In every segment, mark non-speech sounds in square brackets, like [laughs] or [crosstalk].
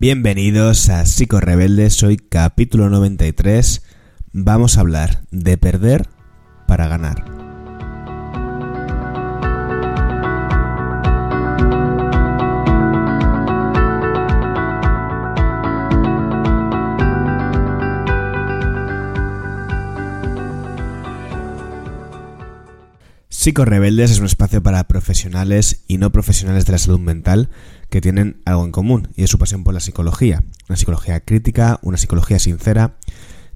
Bienvenidos a Psico Rebeldes, hoy capítulo 93. Vamos a hablar de perder para ganar. Psico Rebeldes es un espacio para profesionales y no profesionales de la salud mental que tienen algo en común y es su pasión por la psicología. Una psicología crítica, una psicología sincera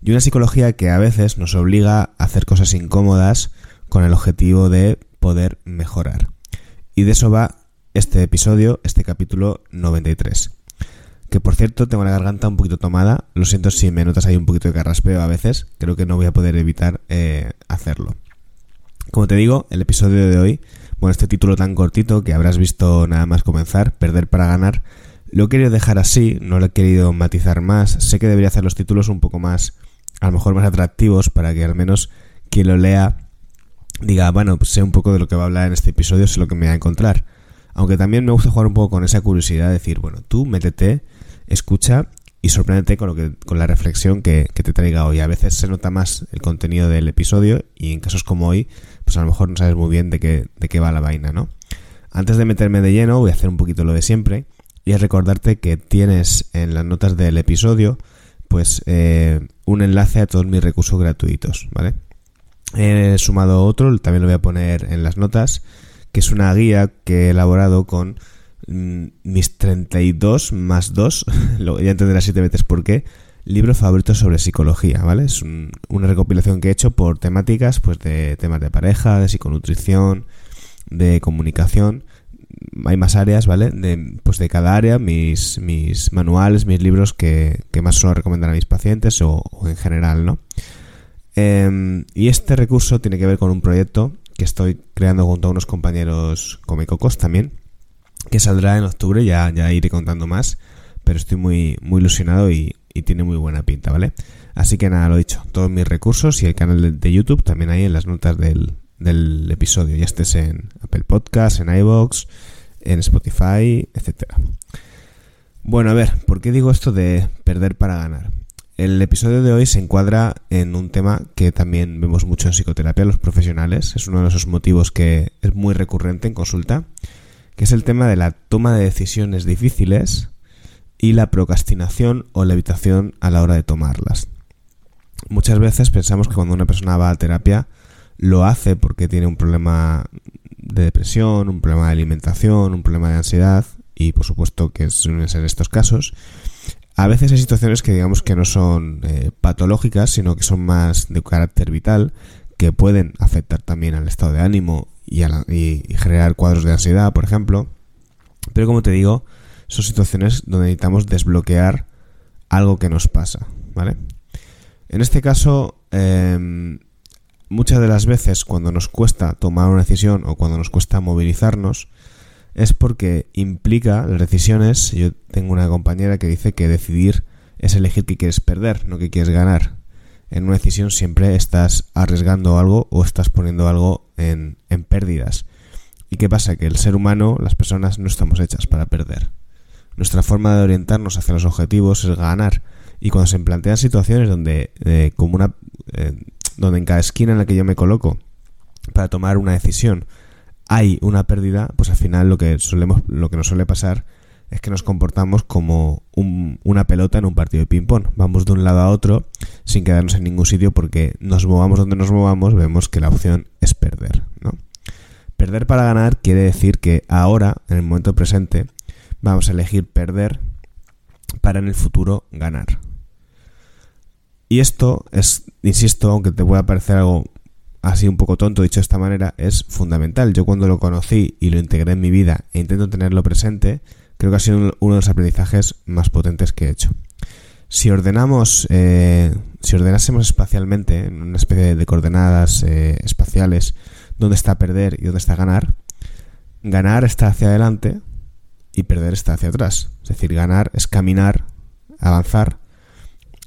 y una psicología que a veces nos obliga a hacer cosas incómodas con el objetivo de poder mejorar. Y de eso va este episodio, este capítulo 93. Que por cierto, tengo la garganta un poquito tomada. Lo siento si me notas ahí un poquito de carraspeo a veces. Creo que no voy a poder evitar eh, hacerlo. Como te digo, el episodio de hoy bueno, este título tan cortito que habrás visto nada más comenzar, Perder para ganar, lo he querido dejar así, no lo he querido matizar más. Sé que debería hacer los títulos un poco más, a lo mejor más atractivos para que al menos quien lo lea diga, bueno, pues sé un poco de lo que va a hablar en este episodio, sé lo que me va a encontrar. Aunque también me gusta jugar un poco con esa curiosidad de decir, bueno, tú métete, escucha y sorpréndete con, lo que, con la reflexión que, te traiga hoy. A veces se nota más el contenido del episodio y en casos como hoy, pues a lo mejor no sabes muy bien de qué, de qué va la vaina, ¿no? Antes de meterme de lleno, voy a hacer un poquito lo de siempre y es recordarte que tienes en las notas del episodio pues eh, un enlace a todos mis recursos gratuitos, ¿vale? He sumado otro, también lo voy a poner en las notas, que es una guía que he elaborado con mis 32 más 2, [laughs] ya entenderás si te metes por qué, libro favorito sobre psicología, ¿vale? Es una recopilación que he hecho por temáticas, pues de temas de pareja, de psiconutrición, de comunicación, hay más áreas, ¿vale? De, pues de cada área, mis, mis manuales, mis libros que, que más suelo recomendar a mis pacientes o, en general, ¿no? Em, y este recurso tiene que ver con un proyecto que estoy creando junto a unos compañeros comicocos también, que saldrá en octubre, ya, ya iré contando más, pero estoy muy, muy ilusionado y, tiene muy buena pinta, ¿vale? Así que nada, lo dicho, todos mis recursos y el canal de, YouTube también ahí en las notas del, del episodio, ya estés en Apple Podcasts, en iVoox, en Spotify, etcétera. Bueno, a ver, ¿por qué digo esto de perder para ganar? El episodio de hoy se encuadra en un tema que también vemos mucho en psicoterapia los profesionales. Es uno de esos motivos que es muy recurrente en consulta que es el tema de la toma de decisiones difíciles y la procrastinación o la evitación a la hora de tomarlas. Muchas veces pensamos que cuando una persona va a terapia lo hace porque tiene un problema de depresión, un problema de alimentación, un problema de ansiedad y por supuesto que suelen ser estos casos. A veces hay situaciones que digamos que no son eh, patológicas, sino que son más de carácter vital, que pueden afectar también al estado de ánimo y, generar cuadros de ansiedad, por ejemplo. Pero como te digo, son situaciones donde necesitamos desbloquear algo que nos pasa, ¿vale? En este caso, em, muchas de las veces cuando nos cuesta tomar una decisión o cuando nos cuesta movilizarnos, es porque implica las decisiones. Yo tengo una compañera que dice que decidir es elegir qué quieres perder, no qué quieres ganar en una decisión siempre estás arriesgando algo o estás poniendo algo en, en pérdidas. ¿Y qué pasa? Que el ser humano, las personas, no estamos hechas para perder. Nuestra forma de orientarnos hacia los objetivos es ganar. Y cuando se plantean situaciones donde, eh, como una, eh, donde en cada esquina en la que yo me coloco para tomar una decisión hay una pérdida, pues al final lo que solemos, lo que nos suele pasar es que nos comportamos como una pelota en un partido de ping-pong. Vamos de un lado a otro sin quedarnos en ningún sitio porque nos movamos donde nos movamos, vemos que la opción es perder. ¿no? Perder para ganar quiere decir que ahora, en el momento presente, vamos a elegir perder para en el futuro ganar. Y esto es, insisto, aunque te pueda parecer algo así un poco tonto dicho de esta manera, es fundamental. Yo cuando lo conocí y lo integré en mi vida e intento tenerlo presente, creo que ha sido uno de los aprendizajes más potentes que he hecho. Si ordenamos, eh, si ordenásemos espacialmente, en una especie de coordenadas eh, espaciales, dónde está perder y dónde está ganar, ganar está hacia adelante y perder está hacia atrás. Es decir, ganar es caminar, avanzar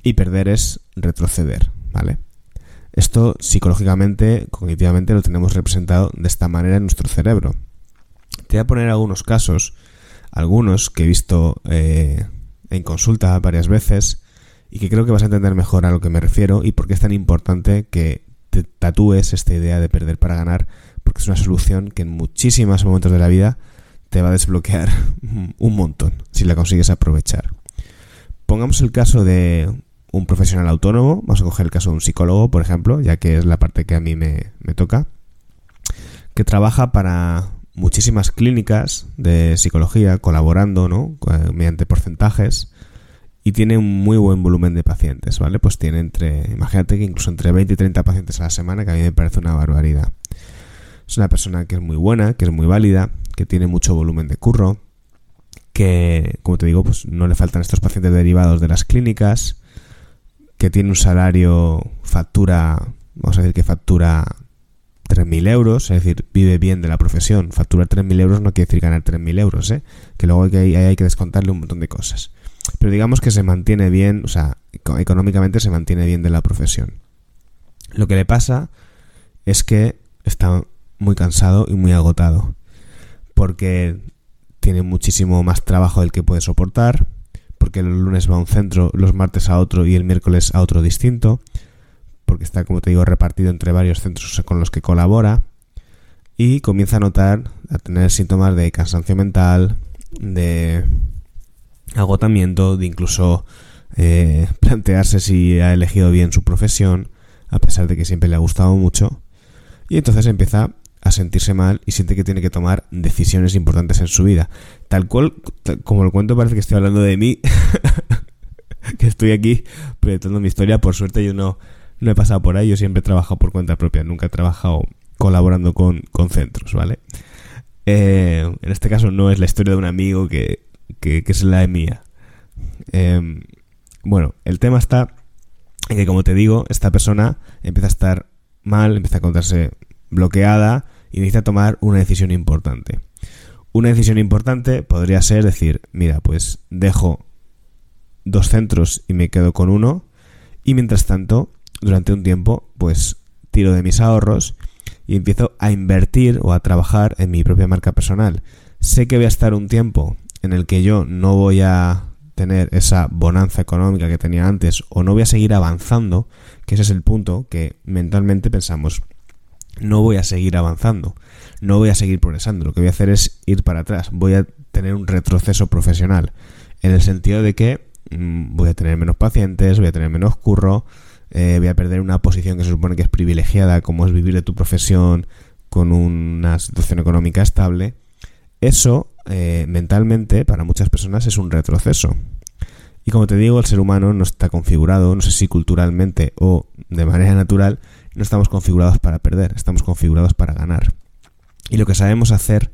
y perder es retroceder, ¿vale? Esto psicológicamente, cognitivamente lo tenemos representado de esta manera en nuestro cerebro. Te voy a poner algunos casos algunos que he visto eh, en consulta varias veces y que creo que vas a entender mejor a lo que me refiero y por qué es tan importante que te tatúes esta idea de perder para ganar, porque es una solución que en muchísimos momentos de la vida te va a desbloquear [laughs] un montón si la consigues aprovechar. Pongamos el caso de un profesional autónomo, vamos a coger el caso de un psicólogo, por ejemplo, ya que es la parte que a mí me, me toca, que trabaja para muchísimas clínicas de psicología colaborando, ¿no? Mediante porcentajes y tiene un muy buen volumen de pacientes, ¿vale? Pues tiene entre, imagínate que incluso entre 20 y 30 pacientes a la semana, que a mí me parece una barbaridad. Es una persona que es muy buena, que es muy válida, que tiene mucho volumen de curro, que, como te digo, pues no le faltan estos pacientes derivados de las clínicas, que tiene un salario, factura, vamos a decir que factura 3.000 euros, es decir, vive bien de la profesión. Facturar 3.000 euros no quiere decir ganar 3.000 euros, ¿eh? que luego hay que, hay que descontarle un montón de cosas. Pero digamos que se mantiene bien, o sea, económicamente se mantiene bien de la profesión. Lo que le pasa es que está muy cansado y muy agotado, porque tiene muchísimo más trabajo del que puede soportar, porque los lunes va a un centro, los martes a otro y el miércoles a otro distinto, porque está, como te digo, repartido entre varios centros con los que colabora, y comienza a notar, a tener síntomas de cansancio mental, de agotamiento, de incluso eh, [laughs] plantearse si ha elegido bien su profesión, a pesar de que siempre le ha gustado mucho, y entonces empieza a sentirse mal y siente que tiene que tomar decisiones importantes en su vida. Tal cual, como lo cuento, parece que estoy hablando de mí, [laughs] que estoy aquí proyectando mi historia. Por suerte yo no, no he pasado por ahí, yo siempre he trabajado por cuenta propia, nunca he trabajado colaborando con, con centros, ¿vale? Eh, en este caso no es la historia de un amigo que, que, es la mía. Em, bueno, el tema está en que, como te digo, esta persona empieza a estar mal, empieza a encontrarse bloqueada y necesita tomar una decisión importante. Una decisión importante podría ser decir, mira, pues dejo dos centros y me quedo con uno y mientras tanto, durante un tiempo, pues tiro de mis ahorros y empiezo a invertir o a trabajar en mi propia marca personal. Sé que voy a estar un tiempo en el que yo no voy a tener esa bonanza económica que tenía antes o no voy a seguir avanzando, que ese es el punto que mentalmente pensamos, no voy a seguir avanzando, no voy a seguir progresando, lo que voy a hacer es ir para atrás, voy a tener un retroceso profesional, en el sentido de que mm, voy a tener menos pacientes, voy a tener menos curro, eh, voy a perder una posición que se supone que es privilegiada, como es vivir de tu profesión con una situación económica estable, eso eh, mentalmente para muchas personas es un retroceso. Y como te digo, el ser humano no está configurado, no sé si culturalmente o de manera natural, no estamos configurados para perder, estamos configurados para ganar. Y lo que sabemos hacer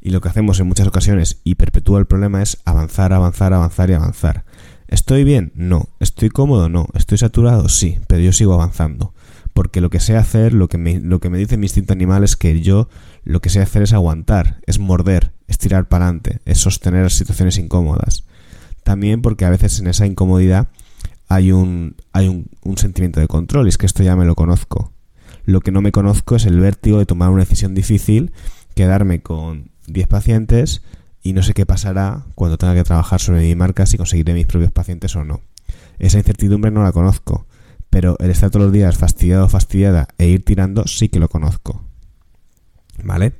y lo que hacemos en muchas ocasiones y perpetúa el problema es avanzar, avanzar, avanzar y avanzar. ¿Estoy bien? No. ¿Estoy cómodo? No. ¿Estoy saturado? Sí, pero yo sigo avanzando. Porque lo que sé hacer, lo que me, lo que me dice mi instinto animal es que yo lo que sé hacer es aguantar, es morder, es tirar para adelante, es sostener situaciones incómodas. También porque a veces en esa incomodidad hay un, hay un, un sentimiento de control, y es que esto ya me lo conozco. Lo que no me conozco es el vértigo de tomar una decisión difícil, quedarme con 10 pacientes y no sé qué pasará cuando tenga que trabajar sobre mi marca, si conseguiré mis propios pacientes o no. Esa incertidumbre no la conozco, pero el estar todos los días fastidiado o fastidiada e ir tirando sí que lo conozco. ¿Vale?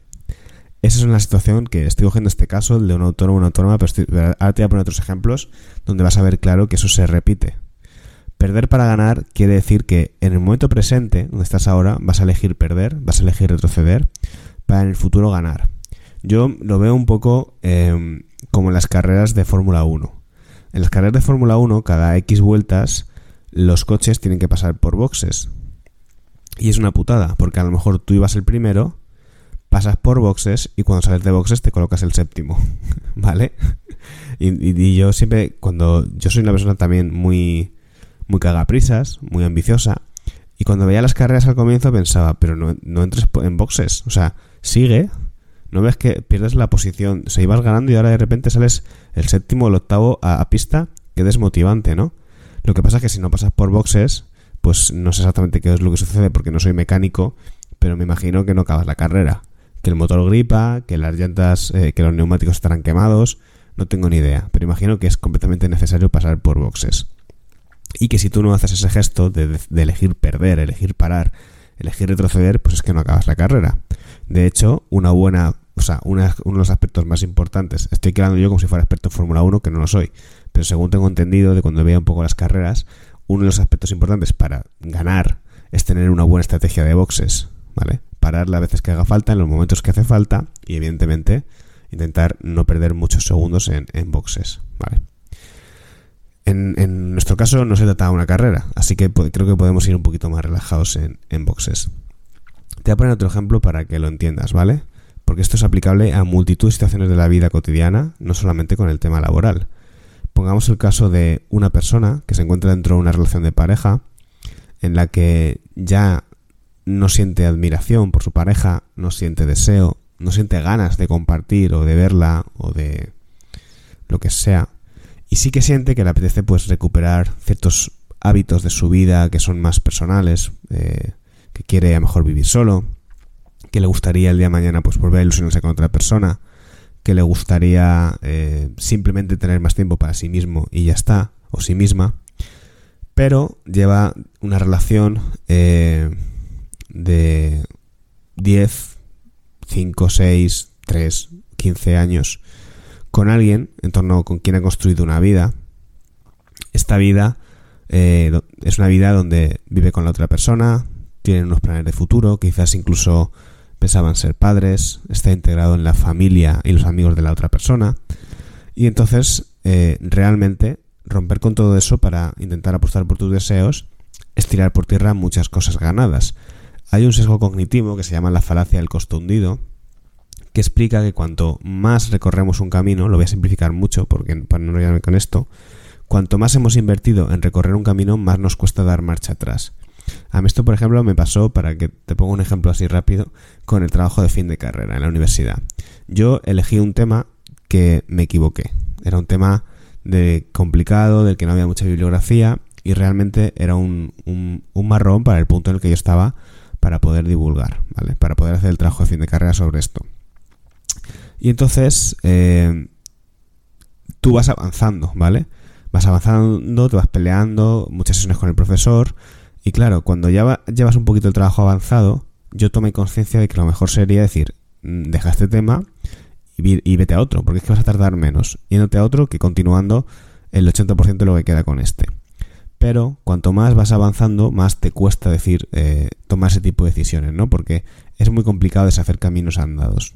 Esa es una situación que estoy cogiendo este caso, el de un autónomo o una autónoma, pero ahora te voy a poner otros ejemplos donde vas a ver claro que eso se repite. Perder para ganar quiere decir que en el momento presente, donde estás ahora, vas a elegir perder, vas a elegir retroceder, para en el futuro ganar. Yo lo veo un poco em, como en las carreras de Fórmula 1. En las carreras de Fórmula 1, cada X vueltas, los coches tienen que pasar por boxes. Y es una putada, porque a lo mejor tú ibas el primero, pasas por boxes y cuando sales de boxes te colocas el séptimo, [laughs] ¿vale? Y, yo siempre, cuando yo soy una persona también muy, muy cagaprisas, muy ambiciosa, y cuando veía las carreras al comienzo pensaba, pero no, no entres en boxes, o sea, sigue, no ves que pierdes la posición, o sea, ibas ganando y ahora de repente sales el séptimo o el octavo a, pista, que desmotivante, ¿no? Lo que pasa es que si no pasas por boxes, pues no sé exactamente qué es lo que sucede porque no soy mecánico, pero me imagino que no acabas la carrera que el motor gripa, que las llantas, eh, que los neumáticos estarán quemados, No tengo ni idea, pero imagino que es completamente necesario pasar por boxes. Y que si tú no haces ese gesto de, elegir perder, elegir parar, elegir retroceder, pues es que no acabas la carrera. De hecho, una buena, o sea, uno de los aspectos más importantes, estoy quedando yo como si fuera experto en Fórmula 1, que no lo soy, pero según tengo entendido de cuando veía un poco las carreras, uno de los aspectos importantes para ganar es tener una buena estrategia de boxes, ¿vale? Parar las veces que haga falta, en los momentos que hace falta y evidentemente intentar no perder muchos segundos en, boxes, ¿vale? En, nuestro caso no se trata de una carrera, así que creo que podemos ir un poquito más relajados en, en boxes. Te voy a poner otro ejemplo para que lo entiendas, ¿vale? Porque esto es aplicable a multitud de situaciones de la vida cotidiana, no solamente con el tema laboral. Pongamos el caso de una persona que se encuentra dentro de una relación de pareja en la que ya no siente admiración por su pareja, no siente deseo, no siente ganas de compartir o de verla o de lo que sea. Y sí que siente que le apetece pues recuperar ciertos hábitos de su vida que son más personales, eh, que quiere a lo mejor vivir solo, que le gustaría el día de mañana pues volver a ilusionarse con otra persona, que le gustaría eh, simplemente tener más tiempo para sí mismo y ya está, o sí misma pero lleva una relación eh, de 10, 5, 6, 3, 15 años con alguien en torno con quien ha construido una vida. Esta vida eh, es una vida donde vive con la otra persona, tiene unos planes de futuro, quizás incluso pensaban ser padres, está integrado en la familia y los amigos de la otra persona. Y entonces eh, realmente romper con todo eso para intentar apostar por tus deseos es tirar por tierra muchas cosas ganadas. Hay un sesgo cognitivo que se llama la falacia del costo hundido, que explica que cuanto más recorremos un camino, lo voy a simplificar mucho porque para no enrollarme con esto, cuanto más hemos invertido en recorrer un camino, más nos cuesta dar marcha atrás. A mí esto, por ejemplo, me pasó, para que te ponga un ejemplo así rápido, con el trabajo de fin de carrera en la universidad. Yo elegí un tema que me equivoqué. Era un tema de complicado, del que no había mucha bibliografía y realmente era un, un, marrón para el punto en el que yo estaba para poder divulgar, ¿vale? Para poder hacer el trabajo de fin de carrera sobre esto. Y entonces eh, tú vas avanzando, ¿vale? Vas avanzando, te vas peleando, muchas sesiones con el profesor y claro, cuando ya llevas un poquito el trabajo avanzado, yo tomé conciencia de que lo mejor sería decir, mm, deja este tema y, vete a otro, porque es que vas a tardar menos yéndote a otro que continuando el 80% de lo que queda con este. Pero cuanto más vas avanzando, más te cuesta decir eh, tomar ese tipo de decisiones, ¿no? Porque es muy complicado deshacer caminos andados.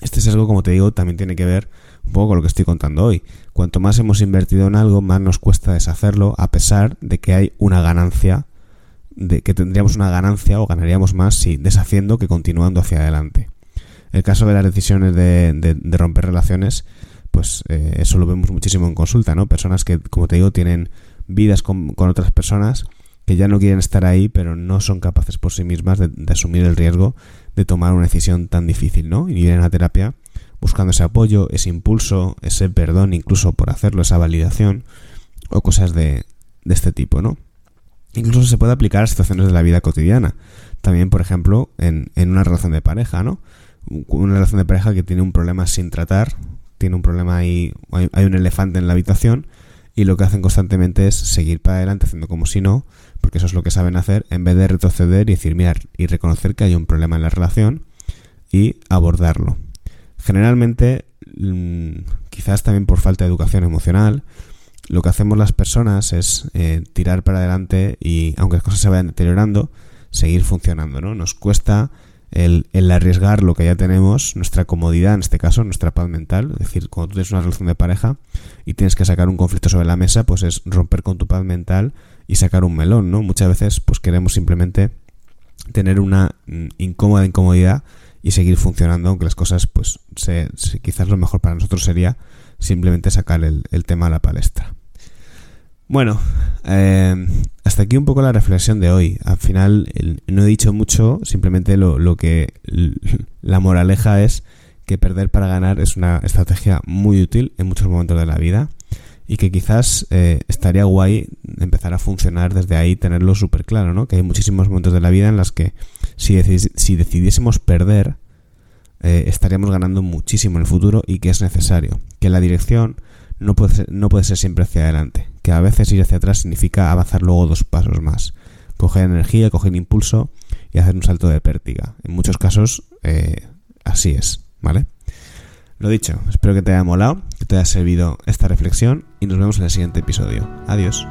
Este sesgo, como te digo, también tiene que ver un poco con lo que estoy contando hoy. Cuanto más hemos invertido en algo, más nos cuesta deshacerlo, a pesar de que hay una ganancia, de que tendríamos una ganancia o ganaríamos más si deshaciendo que continuando hacia adelante. El caso de las decisiones de, de, romper relaciones, pues eh, eso lo vemos muchísimo en consulta, ¿no? Personas que, como te digo, tienen vidas con, otras personas que ya no quieren estar ahí, pero no son capaces por sí mismas de, asumir el riesgo de tomar una decisión tan difícil, ¿no? Y vienen a terapia buscando ese apoyo, ese impulso, ese perdón, incluso por hacerlo, esa validación o cosas de, este tipo, ¿no? Incluso se puede aplicar a situaciones de la vida cotidiana. También, por ejemplo, en, una relación de pareja, ¿no? una relación de pareja que tiene un problema sin tratar, tiene un problema ahí, hay, un elefante en la habitación y lo que hacen constantemente es seguir para adelante haciendo como si no, porque eso es lo que saben hacer, en vez de retroceder y decir, mirar y reconocer que hay un problema en la relación y abordarlo. Generalmente, mm, quizás también por falta de educación emocional, lo que hacemos las personas es eh, tirar para adelante y, aunque las cosas se vayan deteriorando, seguir funcionando, ¿no? Nos cuesta el, arriesgar lo que ya tenemos, nuestra comodidad, en este caso, nuestra paz mental. Es decir, cuando tú tienes una relación de pareja y tienes que sacar un conflicto sobre la mesa, pues es romper con tu paz mental y sacar un melón, ¿no? Muchas veces, pues queremos simplemente tener una mm, incómoda incomodidad y seguir funcionando, aunque las cosas, pues, se, quizás lo mejor para nosotros sería simplemente sacar el, el tema a la palestra. Bueno, eh, hasta aquí un poco la reflexión de hoy. Al final no he dicho mucho, simplemente lo, lo, que [laughs] la moraleja es que perder para ganar es una estrategia muy útil en muchos momentos de la vida y que quizás eh, estaría guay empezar a funcionar desde ahí, tenerlo súper claro, ¿no? Que hay muchísimos momentos de la vida en las que si, si decidiésemos perder, eh, estaríamos ganando muchísimo en el futuro y que es necesario. Que la dirección no puede, ser, no puede ser siempre hacia adelante. Que a veces ir hacia atrás significa avanzar luego dos pasos más. Coger energía, coger impulso y hacer un salto de pértiga. En muchos casos eh, así es, ¿vale? Lo dicho, espero que te haya molado, que te haya servido esta reflexión y nos vemos en el siguiente episodio. Adiós.